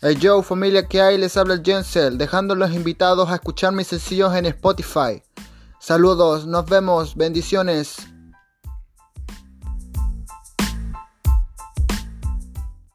Hey yo, familia que hay, les habla el Jensel, dejándolos invitados a escuchar mis sencillos en Spotify. Saludos, nos vemos, bendiciones.